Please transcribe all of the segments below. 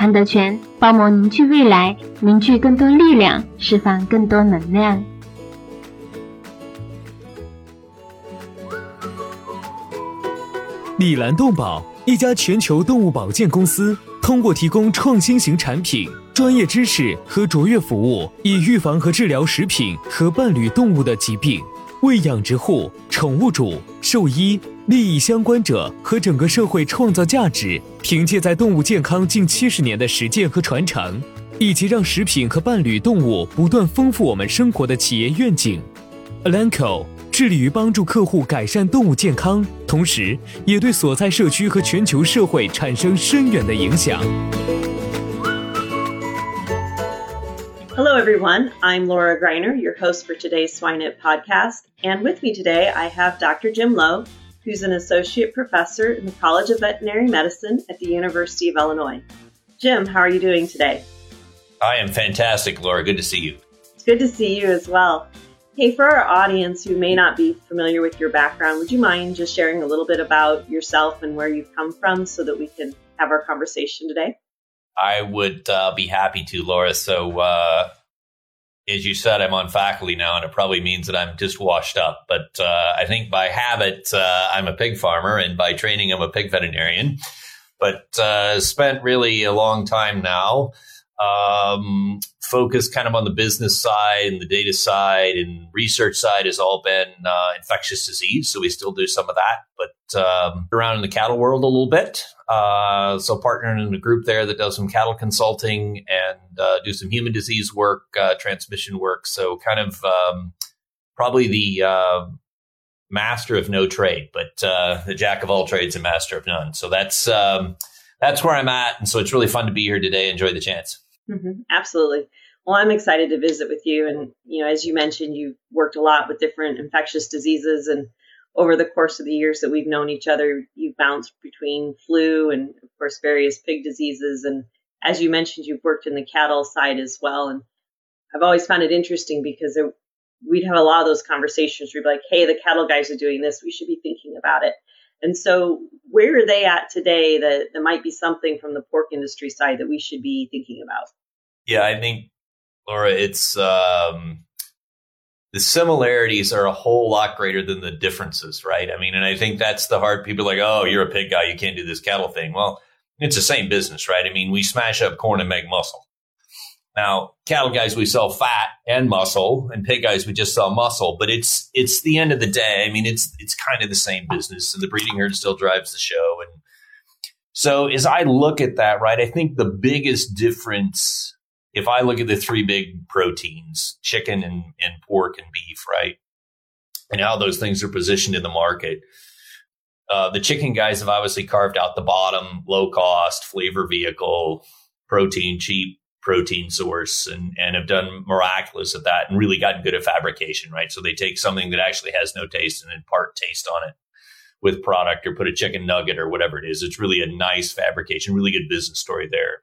韩德全帮忙凝聚未来，凝聚更多力量，释放更多能量。丽兰动宝，一家全球动物保健公司，通过提供创新型产品、专业知识和卓越服务，以预防和治疗食品和伴侣动物的疾病。为养殖户、宠物主、兽医、利益相关者和整个社会创造价值，凭借在动物健康近七十年的实践和传承，以及让食品和伴侣动物不断丰富我们生活的企业愿景，Alanco 致力于帮助客户改善动物健康，同时也对所在社区和全球社会产生深远的影响。Hello, everyone. I'm Laura Greiner, your host for today's Swine It podcast. And with me today, I have Dr. Jim Lowe, who's an associate professor in the College of Veterinary Medicine at the University of Illinois. Jim, how are you doing today? I am fantastic, Laura. Good to see you. It's good to see you as well. Hey, for our audience who may not be familiar with your background, would you mind just sharing a little bit about yourself and where you've come from so that we can have our conversation today? I would uh, be happy to, Laura. So, uh, as you said, I'm on faculty now, and it probably means that I'm just washed up. But uh, I think by habit, uh, I'm a pig farmer, and by training, I'm a pig veterinarian. But uh, spent really a long time now um, focused kind of on the business side and the data side and research side has all been uh, infectious disease. So we still do some of that, but um, around in the cattle world a little bit. Uh, so partnering in a group there that does some cattle consulting and uh, do some human disease work, uh, transmission work. So kind of um, probably the uh, master of no trade, but uh, the jack of all trades and master of none. So that's um, that's where I'm at, and so it's really fun to be here today. Enjoy the chance. Mm-hmm. Absolutely. Well, I'm excited to visit with you. And, you know, as you mentioned, you've worked a lot with different infectious diseases. And over the course of the years that we've known each other, you've bounced between flu and, of course, various pig diseases. And as you mentioned, you've worked in the cattle side as well. And I've always found it interesting because we'd have a lot of those conversations where we'd be like, hey, the cattle guys are doing this. We should be thinking about it. And so, where are they at today that, that might be something from the pork industry side that we should be thinking about? Yeah, I think Laura, it's um, the similarities are a whole lot greater than the differences, right? I mean, and I think that's the hard. People like, oh, you're a pig guy, you can't do this cattle thing. Well, it's the same business, right? I mean, we smash up corn and make muscle. Now, cattle guys, we sell fat and muscle, and pig guys, we just sell muscle. But it's it's the end of the day. I mean, it's it's kind of the same business, and the breeding herd still drives the show. And so, as I look at that, right, I think the biggest difference if I look at the three big proteins, chicken and, and pork and beef, right, and how those things are positioned in the market, uh, the chicken guys have obviously carved out the bottom, low cost, flavor vehicle, protein, cheap protein source, and, and have done miraculous at that and really gotten good at fabrication, right? So they take something that actually has no taste and impart taste on it with product or put a chicken nugget or whatever it is. It's really a nice fabrication, really good business story there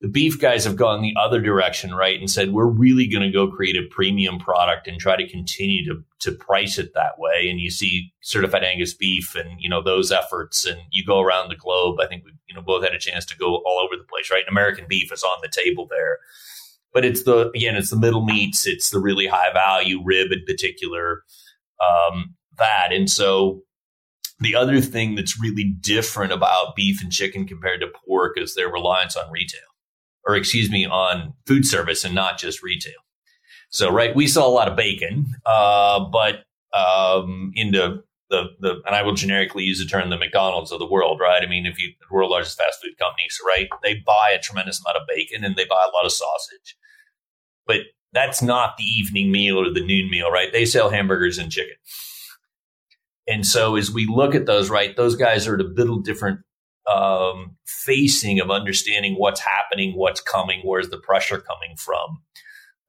the beef guys have gone the other direction, right? And said, we're really going to go create a premium product and try to continue to, to price it that way. And you see certified Angus beef and, you know, those efforts and you go around the globe. I think we, you know, both had a chance to go all over the place, right? And American beef is on the table there. But it's the, again, it's the middle meats. It's the really high value rib in particular, um, that. And so the other thing that's really different about beef and chicken compared to pork is their reliance on retail or excuse me, on food service and not just retail. So, right, we sell a lot of bacon, uh, but um, into the, the, and I will generically use the term the McDonald's of the world, right? I mean, if you, the world largest fast food companies, right? They buy a tremendous amount of bacon and they buy a lot of sausage. But that's not the evening meal or the noon meal, right? They sell hamburgers and chicken. And so as we look at those, right, those guys are at a little different um, facing of understanding what's happening, what's coming, where's the pressure coming from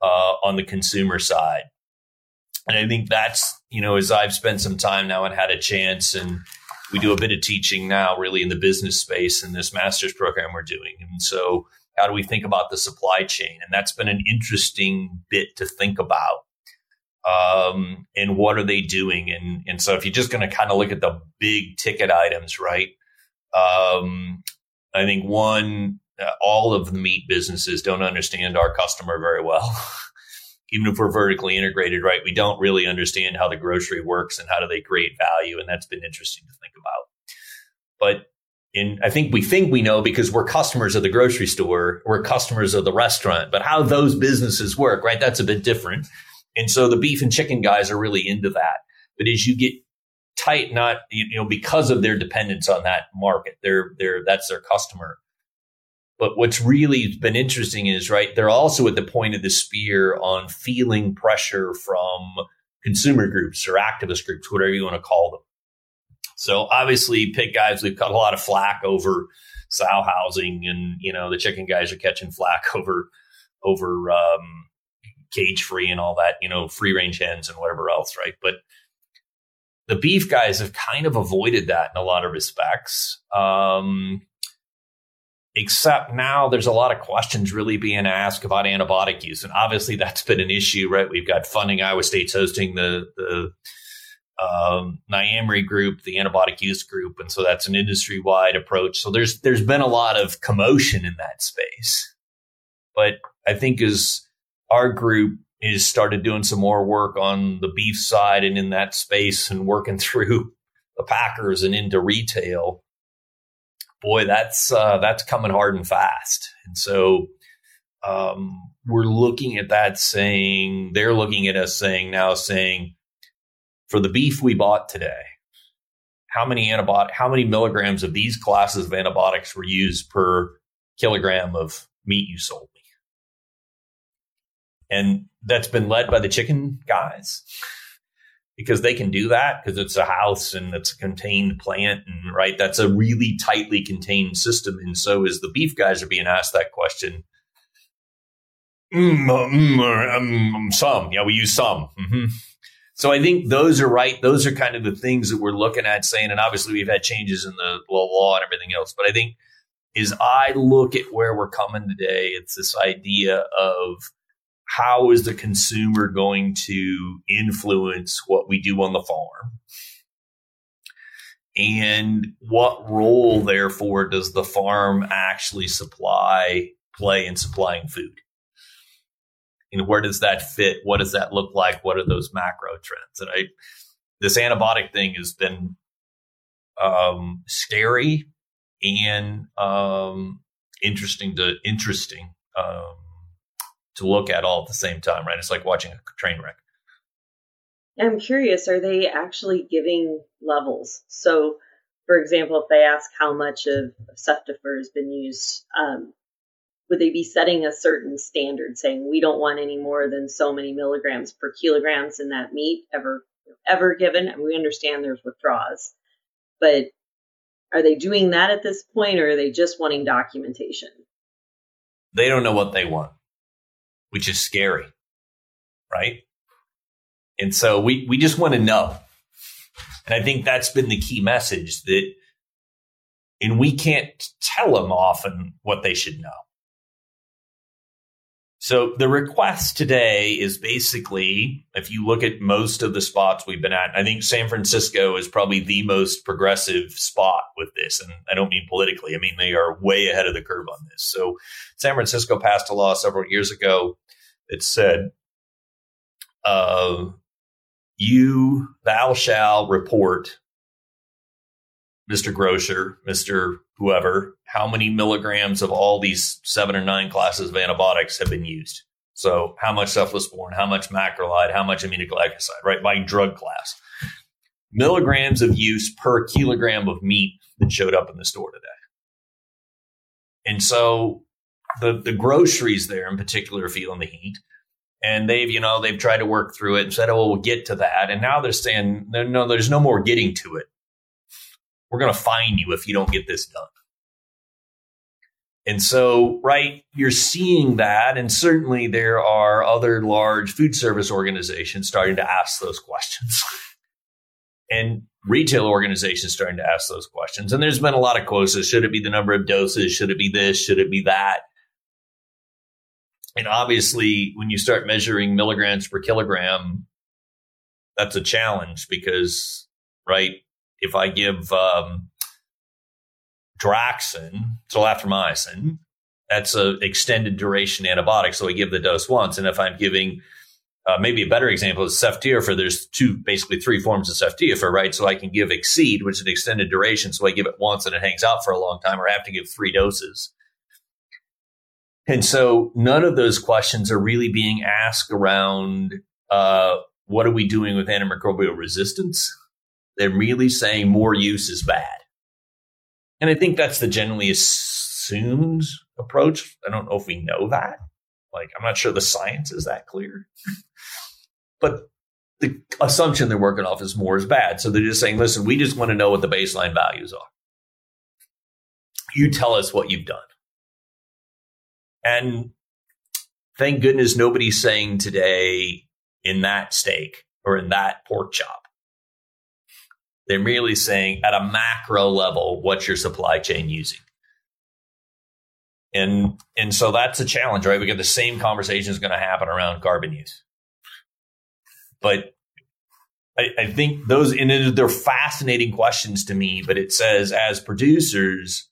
uh, on the consumer side. And I think that's, you know, as I've spent some time now and had a chance, and we do a bit of teaching now really in the business space in this master's program we're doing. And so, how do we think about the supply chain? And that's been an interesting bit to think about. Um, and what are they doing? And, and so, if you're just going to kind of look at the big ticket items, right? Um, I think one, uh, all of the meat businesses don't understand our customer very well. Even if we're vertically integrated, right? We don't really understand how the grocery works and how do they create value. And that's been interesting to think about. But in, I think we think we know because we're customers of the grocery store, we're customers of the restaurant, but how those businesses work, right? That's a bit different. And so the beef and chicken guys are really into that. But as you get tight, not you know because of their dependence on that market. They're they're that's their customer. But what's really been interesting is right they're also at the point of the spear on feeling pressure from consumer groups or activist groups, whatever you want to call them. So obviously, pig guys we've got a lot of flack over sow housing, and you know the chicken guys are catching flack over over um, cage free and all that, you know, free range hens and whatever else, right? But the beef guys have kind of avoided that in a lot of respects. Um, except now there's a lot of questions really being asked about antibiotic use. And obviously that's been an issue, right? We've got funding. Iowa State's hosting the, the um, NIAMRRE group, the antibiotic use group. And so that's an industry wide approach. So there's, there's been a lot of commotion in that space. But I think as our group is started doing some more work on the beef side and in that space and working through the packers and into retail. Boy that's uh, that's coming hard and fast. And so um, we're looking at that saying they're looking at us saying now saying for the beef we bought today how many antibiotic how many milligrams of these classes of antibiotics were used per kilogram of meat you sold and that's been led by the chicken guys. Because they can do that because it's a house and it's a contained plant and right that's a really tightly contained system. And so as the beef guys are being asked that question mm, uh, mm, um, some yeah we use some. Mm-hmm. so i think those are right those are kind of the things that we're looking at saying and obviously we've had changes in the law and everything else but i think as i look at where we're coming today it's this idea of how is the consumer going to influence what we do on the farm? And what role, therefore, does the farm actually supply play in supplying food? And where does that fit? What does that look like? What are those macro trends? And I, this antibiotic thing has been um, scary and um, interesting to interesting. Um, to look at all at the same time, right? It's like watching a train wreck. I'm curious, are they actually giving levels? So, for example, if they ask how much of Ceftiofur has been used, um, would they be setting a certain standard, saying we don't want any more than so many milligrams per kilograms in that meat ever ever given? And we understand there's withdrawals, but are they doing that at this point, or are they just wanting documentation? They don't know what they want which is scary, right? And so we, we just want to know. And I think that's been the key message that, and we can't tell them often what they should know. So the request today is basically, if you look at most of the spots we've been at, I think San Francisco is probably the most progressive spot with this. And I don't mean politically, I mean they are way ahead of the curve on this. So San Francisco passed a law several years ago that said, uh, you, thou shall report Mr. Grocer, Mr. Whoever, how many milligrams of all these seven or nine classes of antibiotics have been used? So, how much cephalosporin, how much macrolide, how much aminoglycoside, right? By drug class. Milligrams of use per kilogram of meat that showed up in the store today. And so the, the groceries there in particular are feeling the heat. And they've, you know, they've tried to work through it and said, oh, we'll get to that. And now they're saying, no, no, there's no more getting to it. We're going to fine you if you don't get this done. And so, right, you're seeing that. And certainly there are other large food service organizations starting to ask those questions. and retail organizations starting to ask those questions. And there's been a lot of quotes. Should it be the number of doses? Should it be this? Should it be that? And obviously, when you start measuring milligrams per kilogram, that's a challenge because, right, if I give um, Draxxin, azithromycin, that's an extended duration antibiotic. So I give the dose once. And if I'm giving uh, maybe a better example is ceftiofur. There's two, basically three forms of ceftiofur, right? So I can give Excede, which is an extended duration. So I give it once and it hangs out for a long time, or I have to give three doses. And so none of those questions are really being asked around uh, what are we doing with antimicrobial resistance? They're really saying more use is bad. And I think that's the generally assumed approach. I don't know if we know that. Like, I'm not sure the science is that clear. but the assumption they're working off is more is bad. So they're just saying, listen, we just want to know what the baseline values are. You tell us what you've done. And thank goodness nobody's saying today in that steak or in that pork chop. They're merely saying at a macro level, what's your supply chain using? And and so that's a challenge, right? We get the same conversation is going to happen around carbon use. But I, I think those and they're fascinating questions to me, but it says as producers,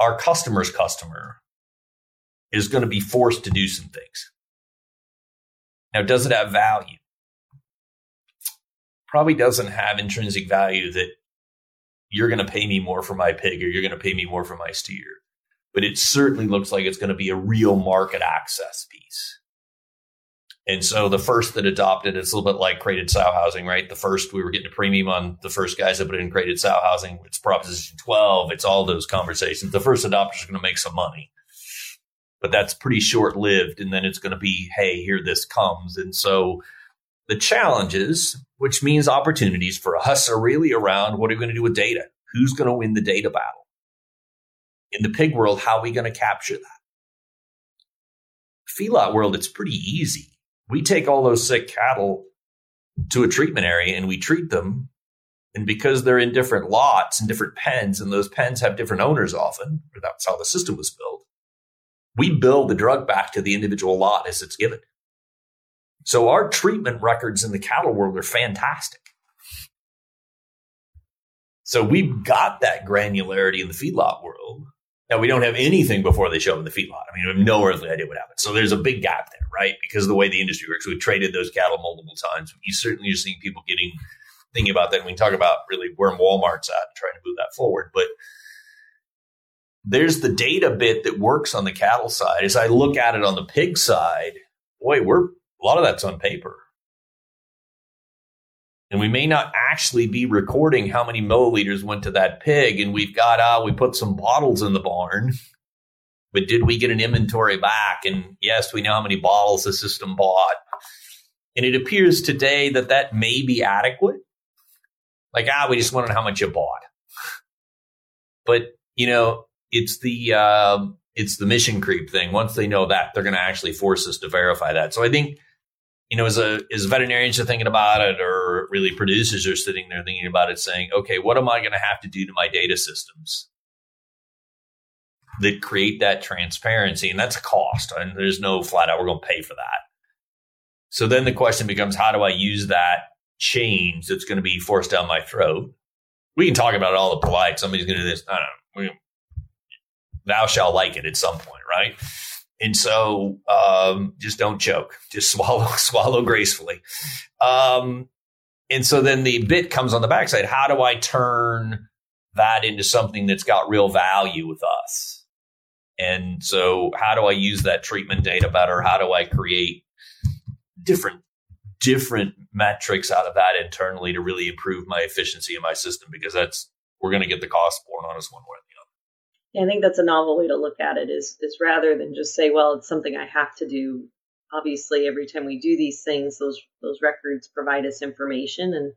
our customer's customer is going to be forced to do some things. Now, does it have value? Probably doesn't have intrinsic value that you're going to pay me more for my pig or you're going to pay me more for my steer but it certainly looks like it's going to be a real market access piece. And so the first that adopted it's a little bit like crated sow housing, right? The first we were getting a premium on the first guys that put in crated sow housing. It's Proposition 12. It's all those conversations. The first adopters are going to make some money, but that's pretty short lived. And then it's going to be, hey, here this comes. And so the challenges, which means opportunities for us, are really around what are we going to do with data? Who's going to win the data battle? in the pig world, how are we going to capture that? Feedlot world, it's pretty easy. We take all those sick cattle to a treatment area and we treat them. And because they're in different lots and different pens, and those pens have different owners often, or that's how the system was built, we bill the drug back to the individual lot as it's given. So our treatment records in the cattle world are fantastic. So we've got that granularity in the feedlot world. Now we don't have anything before they show up in the feedlot. I mean, we have no earthly idea what happened. So there's a big gap there, right? Because of the way the industry works. We've traded those cattle multiple times. You certainly are seeing people getting thinking about that. And we can talk about really where Walmart's at and trying to move that forward. But there's the data bit that works on the cattle side. As I look at it on the pig side, boy, we're a lot of that's on paper. And we may not actually be recording how many milliliters went to that pig. And we've got, uh, we put some bottles in the barn, but did we get an inventory back? And yes, we know how many bottles the system bought. And it appears today that that may be adequate. Like, ah, we just wanted how much you bought. But, you know, it's the, uh, it's the mission creep thing. Once they know that, they're going to actually force us to verify that. So I think you know, as a as veterinarians are thinking about it, or really producers are sitting there thinking about it, saying, okay, what am I going to have to do to my data systems that create that transparency? And that's a cost, and there's no flat out we're going to pay for that. So then the question becomes, how do I use that change that's going to be forced down my throat? We can talk about it all the polite. Somebody's going to do this. I don't know. Thou shall like it at some point, right? And so um, just don't choke. Just swallow, swallow gracefully. Um, and so then the bit comes on the backside. How do I turn that into something that's got real value with us? And so how do I use that treatment data better? How do I create different different metrics out of that internally to really improve my efficiency in my system because that's we're going to get the cost borne on us one way I think that's a novel way to look at it is is rather than just say, well, it's something I have to do. Obviously, every time we do these things, those those records provide us information. And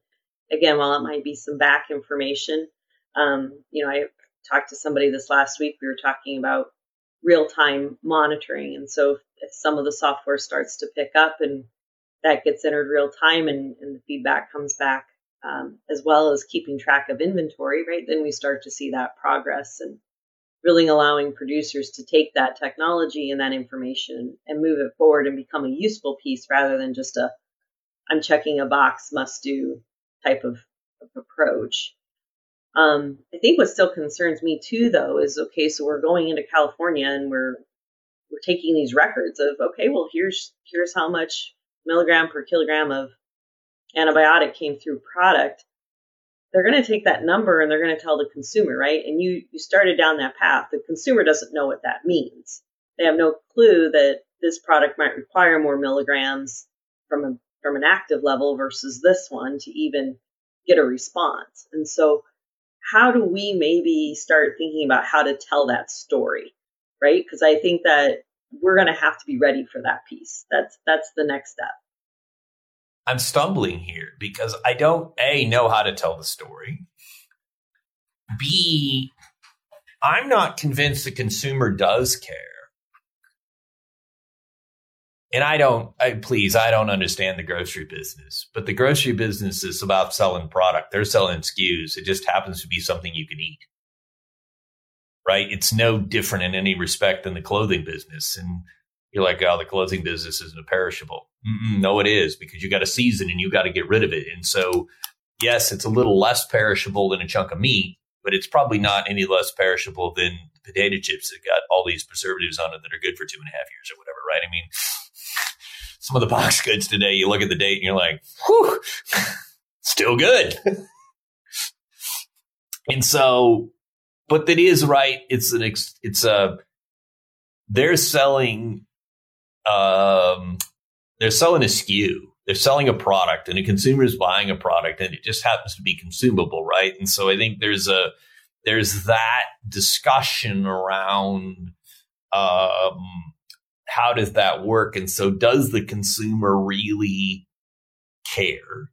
again, while it might be some back information, um, you know, I talked to somebody this last week. We were talking about real time monitoring, and so if, some of the software starts to pick up and that gets entered real time and, and the feedback comes back um, as well as keeping track of inventory, right? Then we start to see that progress and really allowing producers to take that technology and that information and move it forward and become a useful piece rather than just a I'm checking a box must do type of, of approach. Um, I think what still concerns me too, though, is okay. So we're going into California and we're we're taking these records of okay, well here's here's how much milligram per kilogram of antibiotic came through product, they're going to take that number and they're going to tell the consumer, right? And you, you started down that path. The consumer doesn't know what that means. They have no clue that this product might require more milligrams from a, from an active level versus this one to even get a response. And so how do we maybe start thinking about how to tell that story, right? Because I think that we're going to have to be ready for that piece. That's that's the next step. I'm stumbling here because I don't a know how to tell the story. B I'm not convinced the consumer does care. And I don't, I, please, I don't understand the grocery business, but the grocery business is about selling product. They're selling SKUs. It just happens to be something you can eat right? It's no different in any respect than the clothing business. And you're like, oh, the clothing business isn't a perishable. Mm-mm, no, it is because you got a season and you got to get rid of it. And so, yes, it's a little less perishable than a chunk of meat, but it's probably not any less perishable than potato chips that got all these preservatives on it that are good for two and a half years or whatever, right? I mean, some of the box goods today, you look at the date and you're like, whew, still good. and so but that is right. It's an ex, it's a they're selling um they're selling a SKU. They're selling a product, and a consumer is buying a product, and it just happens to be consumable, right? And so I think there's a there's that discussion around um, how does that work, and so does the consumer really care?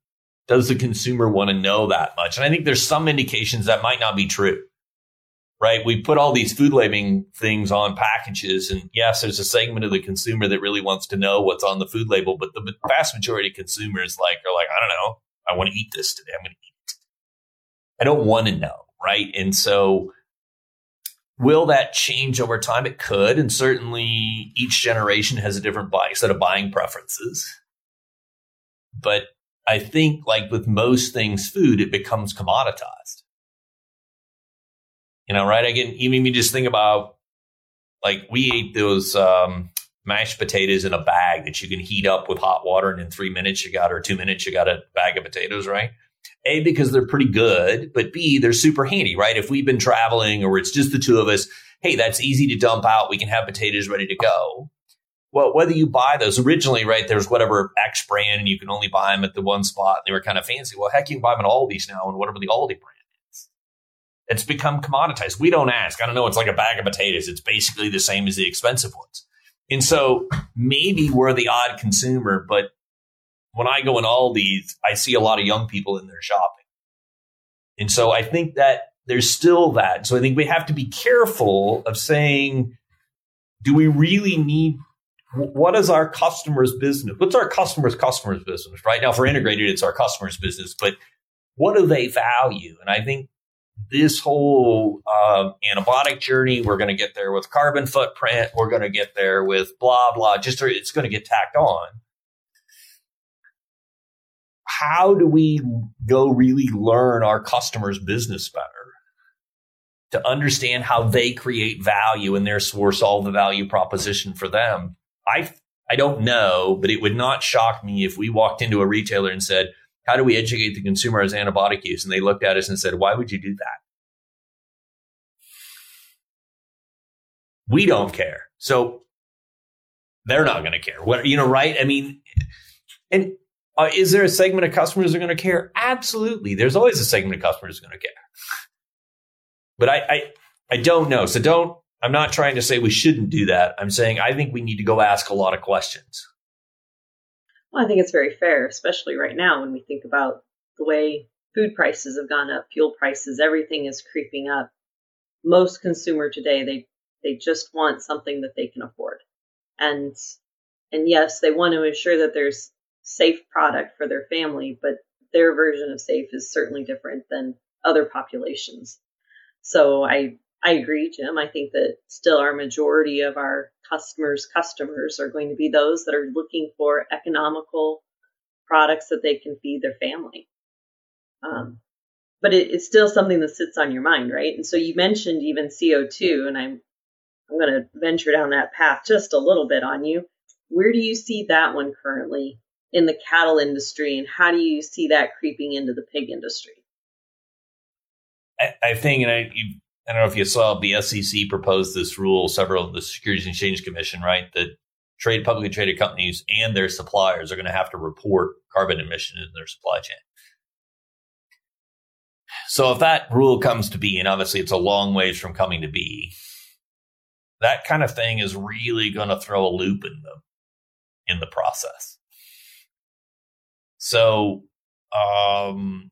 Does the consumer want to know that much? And I think there's some indications that might not be true right? We put all these food labeling things on packages, and yes, there's a segment of the consumer that really wants to know what's on the food label, but the vast majority of consumers like are like, I don't know, I want to eat this today. I'm going to eat it. I don't want to know, right? And so, will that change over time? It could, and certainly each generation has a different buy, set of buying preferences. But I think, like with most things, food, it becomes commoditized you know, right? Again, even you just think about like we ate those um, mashed potatoes in a bag that you can heat up with hot water, and in three minutes you got or two minutes you got a bag of potatoes, right? A because they're pretty good, but B they're super handy, right? If we've been traveling or it's just the two of us, hey, that's easy to dump out. We can have potatoes ready to go. Well, whether you buy those originally, right? There's whatever X brand, and you can only buy them at the one spot. And they were kind of fancy. Well, heck, you can buy them at Aldi's now, and whatever the Aldi brand. It's become commoditized. We don't ask. I don't know. It's like a bag of potatoes. It's basically the same as the expensive ones. And so maybe we're the odd consumer, but when I go in Aldi's, I see a lot of young people in there shopping. And so I think that there's still that. So I think we have to be careful of saying, do we really need what is our customer's business? What's our customer's customer's business? Right now, for integrated, it's our customer's business, but what do they value? And I think this whole uh, antibiotic journey. We're going to get there with carbon footprint. We're going to get there with blah blah. Just it's going to get tacked on. How do we go really learn our customers' business better? To understand how they create value and therefore solve the value proposition for them. I I don't know, but it would not shock me if we walked into a retailer and said, How do we educate the consumer as antibiotic use? And they looked at us and said, why would you do that? We don't care. So they're not going to care. What, you know, right? I mean, and uh, is there a segment of customers that are going to care? Absolutely. There's always a segment of customers going to care. But I, I, I don't know. So don't, I'm not trying to say we shouldn't do that. I'm saying I think we need to go ask a lot of questions. Well, I think it's very fair, especially right now when we think about the way food prices have gone up, fuel prices, everything is creeping up. Most consumer today, they they just want something that they can afford. And and yes, they want to ensure that there's safe product for their family, but their version of safe is certainly different than other populations. So I I agree, Jim. I think that still our majority of our customers' customers are going to be those that are looking for economical products that they can feed their family. Um, but it, it's still something that sits on your mind, right? And so you mentioned even CO2, and I'm I'm going to venture down that path just a little bit on you. Where do you see that one currently in the cattle industry, and how do you see that creeping into the pig industry? I, I think, and I, you, I don't know if you saw the SEC proposed this rule, several of the Securities and Exchange Commission, right? That trade publicly traded companies and their suppliers are going to have to report carbon emission in their supply chain. So if that rule comes to be, and obviously it's a long ways from coming to be, that kind of thing is really going to throw a loop in the in the process. So, um,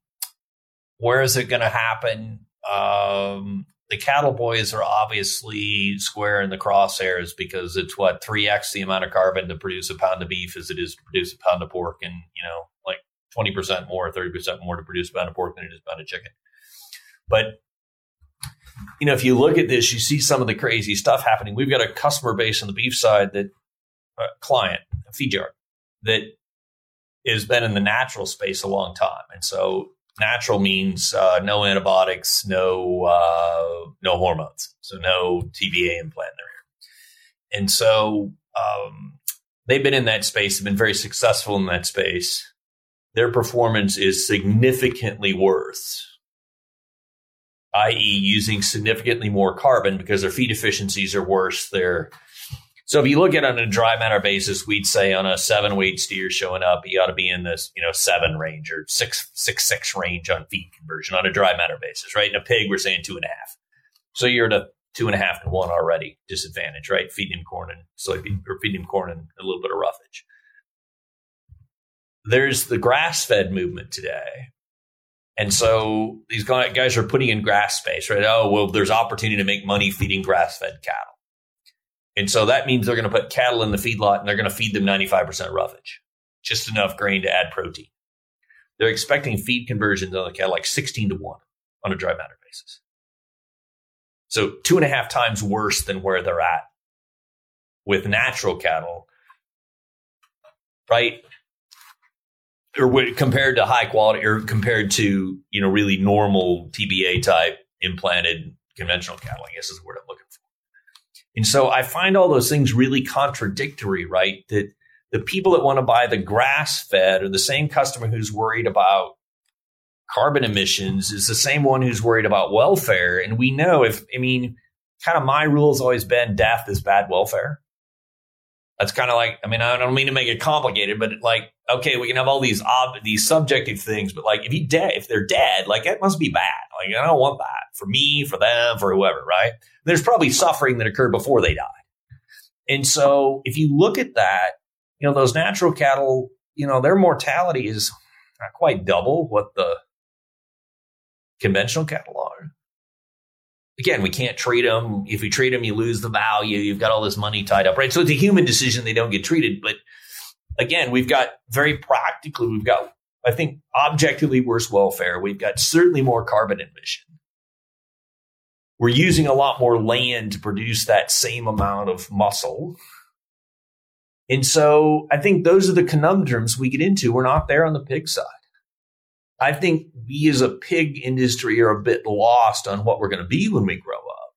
where is it going to happen? Um, the cattle boys are obviously square in the crosshairs because it's what 3x the amount of carbon to produce a pound of beef as it is to produce a pound of pork and you know like 20% more 30% more to produce a pound of pork than it is a pound of chicken but you know, if you look at this, you see some of the crazy stuff happening. We've got a customer base on the beef side that a client, a feed yard that has been in the natural space a long time. And so natural means uh, no antibiotics, no uh, no hormones, so no TBA implant in their ear. And so um, they've been in that space, have been very successful in that space. Their performance is significantly worse i.e., using significantly more carbon because their feed efficiencies are worse. They're so if you look at it on a dry matter basis, we'd say on a seven weight steer showing up, you ought to be in this, you know, seven range or six six six range on feed conversion on a dry matter basis, right? In a pig, we're saying two and a half. So you're at a two and a half to one already disadvantage, right? Feeding him corn and soybean or feeding him corn and a little bit of roughage. There's the grass fed movement today, and so these guys are putting in grass space, right? Oh, well, there's opportunity to make money feeding grass fed cattle. And so that means they're going to put cattle in the feedlot and they're going to feed them 95% roughage, just enough grain to add protein. They're expecting feed conversions on the cattle like 16 to 1 on a dry matter basis. So two and a half times worse than where they're at with natural cattle, right? or compared to high quality or compared to you know really normal TBA type implanted conventional cattle, I guess is the word I'm looking for. And so I find all those things really contradictory, right? That the people that want to buy the grass fed are the same customer who's worried about carbon emissions is the same one who's worried about welfare. And we know if, I mean, kind of my rule has always been death is bad welfare. That's kind of like, I mean, I don't mean to make it complicated, but like, okay, we can have all these ob- these subjective things, but like, if you dead, if they're dead, like it must be bad. Like, I don't want that for me, for them, for whoever, right? There's probably suffering that occurred before they died. And so, if you look at that, you know, those natural cattle, you know, their mortality is not quite double what the conventional cattle are again, we can't treat them. If we treat them, you lose the value. You've got all this money tied up, right? So it's a human decision. They don't get treated. But again, we've got very practically, we've got, I think, objectively worse welfare. We've got certainly more carbon emission. We're using a lot more land to produce that same amount of muscle. And so I think those are the conundrums we get into. We're not there on the pig side. I think we as a pig industry are a bit lost on what we're going to be when we grow up.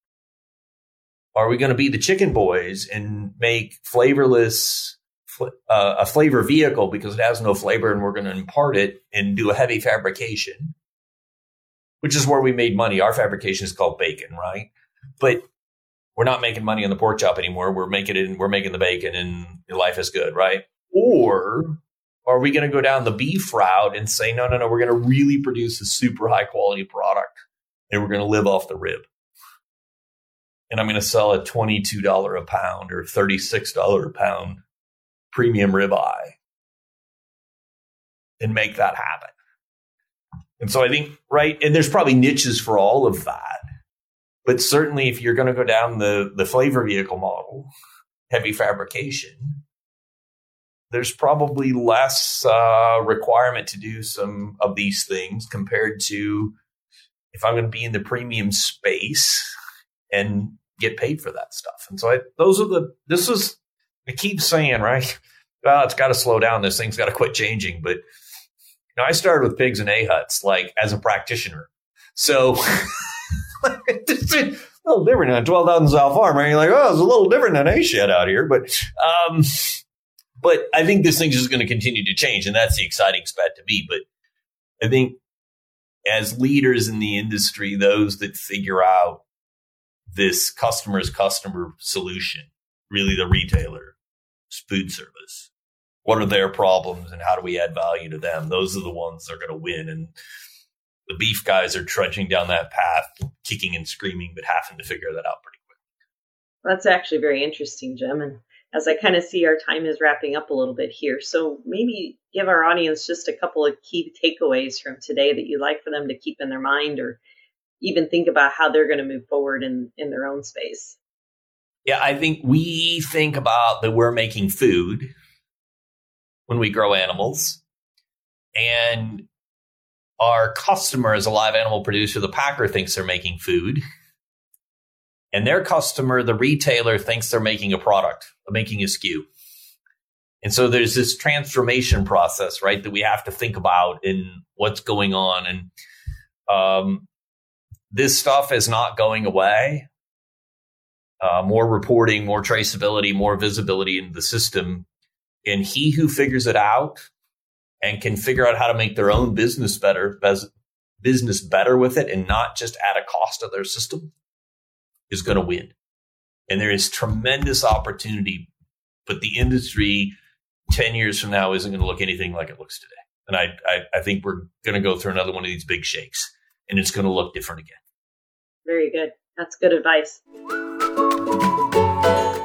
Are we going to be the chicken boys and make flavorless, uh, a flavor vehicle because it has no flavor and we're going to impart it and do a heavy fabrication, which is where we made money. Our fabrication is called bacon, right? But we're not making money on the pork chop anymore. We're making it, we're making the bacon and life is good, right? Or are we going to go down the beef route and say, no, no, no, we're going to really produce a super high quality product and we're going to live off the rib? And I'm going to sell a $22 a pound or $36 a pound premium ribeye and make that happen. And so I think, right, and there's probably niches for all of that. But certainly if you're going to go down the, the flavor vehicle model, heavy fabrication, there's probably less uh, requirement to do some of these things compared to if I'm going to be in the premium space and get paid for that stuff. And so I, those are the, this is, I keep saying, right? Well, it's got to slow down. This thing's got to quit changing. But you know, I started with pigs and A huts, like as a practitioner. So it's a little different than 12,000 sow farm, right? You're like, oh, it's a little different than A shed out here. But, um, but I think this thing's just going to continue to change. And that's the exciting spot to be. But I think as leaders in the industry, those that figure out this customer's customer solution, really the retailer, food service. What are their problems and how do we add value to them? Those are the ones that are going to win. And the beef guys are trudging down that path, kicking and screaming, but having to figure that out pretty quickly. That's actually very interesting, Jim. And as I kind of see our time is wrapping up a little bit here, so maybe give our audience just a couple of key takeaways from today that you'd like for them to keep in their mind or even think about how they're going to move forward in, in their own space. Yeah, I think we think about that we're making food when we grow animals. And our customer is a live animal producer. The packer thinks they're making food. And their customer, the retailer, thinks they're making a product, making a SKU. And so there's this transformation process, right, that we have to think about in what's going on. And um, this stuff is not going away. Uh, more reporting, more traceability, more visibility in the system. And he who figures it out and can figure out how to make their own business better, business better with it and not just at a cost of their system is going to win. And there is tremendous opportunity, but the industry 10 years from now isn't going to look anything like it looks today. And I, I, I think we're going to go through another one of these big shakes and it's going to look different again. Very good. That's good advice.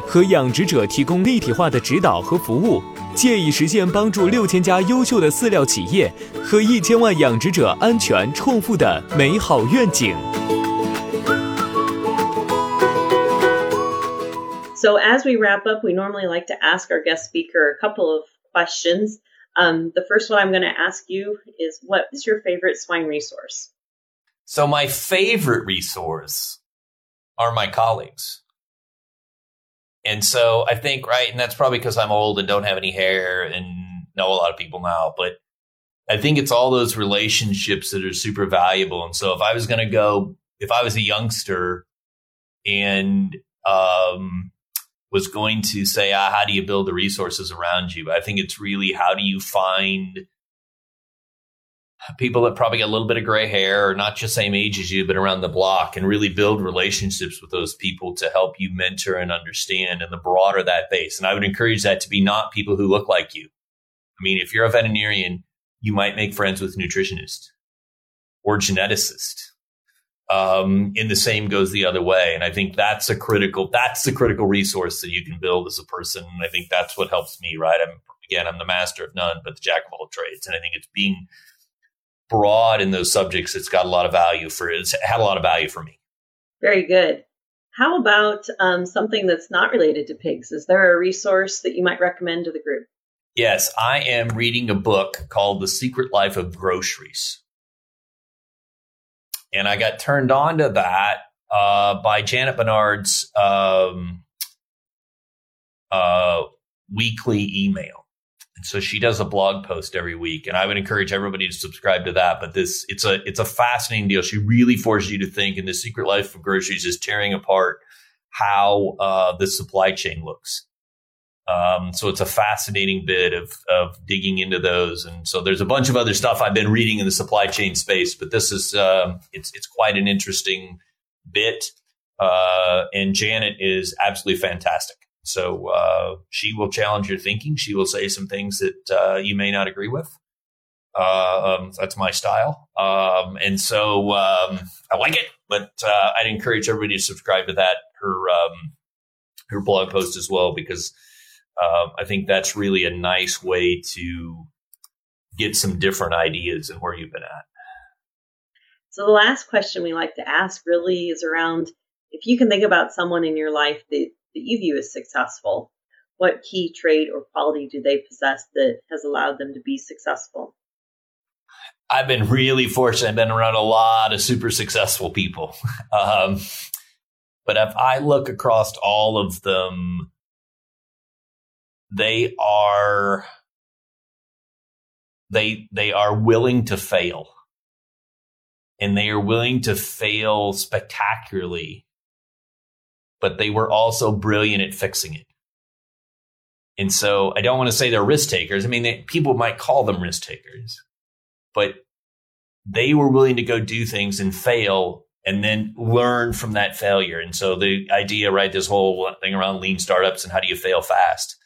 和养殖者提供立体化的指导和服务，借以实现帮助六千家优秀的饲料企业和一千万养殖者安全创富的美好愿景。So, as we wrap up, we normally like to ask our guest speaker a couple of questions. Um, the first one I'm going to ask you is What is your favorite swine resource? So, my favorite resource are my colleagues. And so I think, right, and that's probably because I'm old and don't have any hair and know a lot of people now, but I think it's all those relationships that are super valuable. And so if I was going to go, if I was a youngster and um, was going to say, ah, how do you build the resources around you? I think it's really how do you find people that probably got a little bit of gray hair or not just same age as you, but around the block and really build relationships with those people to help you mentor and understand and the broader that base. And I would encourage that to be not people who look like you. I mean, if you're a veterinarian, you might make friends with nutritionists or geneticists. Um, and the same goes the other way. And I think that's a critical, that's the critical resource that you can build as a person. And I think that's what helps me, right? I'm, again, I'm the master of none, but the jack of all trades. And I think it's being broad in those subjects, it's got a lot of value for it's had a lot of value for me. Very good. How about um, something that's not related to pigs? Is there a resource that you might recommend to the group? Yes, I am reading a book called The Secret Life of Groceries. And I got turned on to that uh, by Janet Bernard's um, uh, weekly email. So she does a blog post every week, and I would encourage everybody to subscribe to that. But this it's a it's a fascinating deal. She really forces you to think, and the secret life of groceries is tearing apart how uh, the supply chain looks. Um, so it's a fascinating bit of of digging into those, and so there's a bunch of other stuff I've been reading in the supply chain space, but this is um, it's it's quite an interesting bit. Uh, and Janet is absolutely fantastic. So uh, she will challenge your thinking. She will say some things that uh, you may not agree with. Uh, um, that's my style, um, and so um, I like it. But uh, I'd encourage everybody to subscribe to that her um, her blog post as well because uh, I think that's really a nice way to get some different ideas and where you've been at. So the last question we like to ask really is around if you can think about someone in your life that that you view as successful? What key trait or quality do they possess that has allowed them to be successful? I've been really fortunate. I've been around a lot of super successful people. Um, but if I look across all of them, they are they they are willing to fail and they are willing to fail spectacularly but they were also brilliant at fixing it. And so I don't want to say they're risk takers. I mean, they, people might call them risk takers, but they were willing to go do things and fail and then learn from that failure. And so the idea, right, this whole thing around lean startups and how do you fail fast?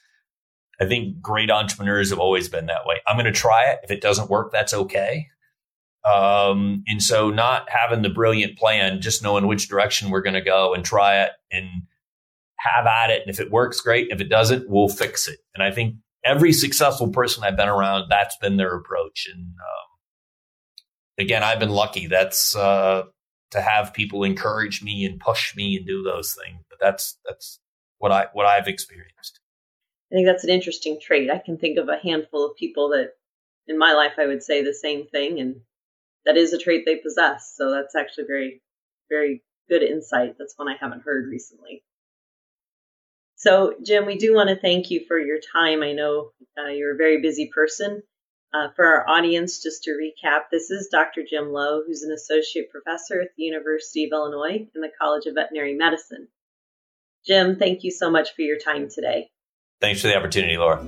I think great entrepreneurs have always been that way. I'm going to try it. If it doesn't work, that's okay. Um, and so not having the brilliant plan, just knowing which direction we're going to go and try it and have at it. And if it works, great. If it doesn't, we'll fix it. And I think every successful person I've been around, that's been their approach. And um, again, I've been lucky. That's uh, to have people encourage me and push me and do those things. But that's that's what I what I've experienced. I think that's an interesting trait. I can think of a handful of people that in my life I would say the same thing and that is a trait they possess. So that's actually very, very good insight. That's one I haven't heard recently. So, Jim, we do want to thank you for your time. I know uh, you're a very busy person. Uh, for our audience, just to recap, this is Dr. Jim Lowe, who's an associate professor at the University of Illinois in the College of Veterinary Medicine. Jim, thank you so much for your time today. Thanks for the opportunity, Laura.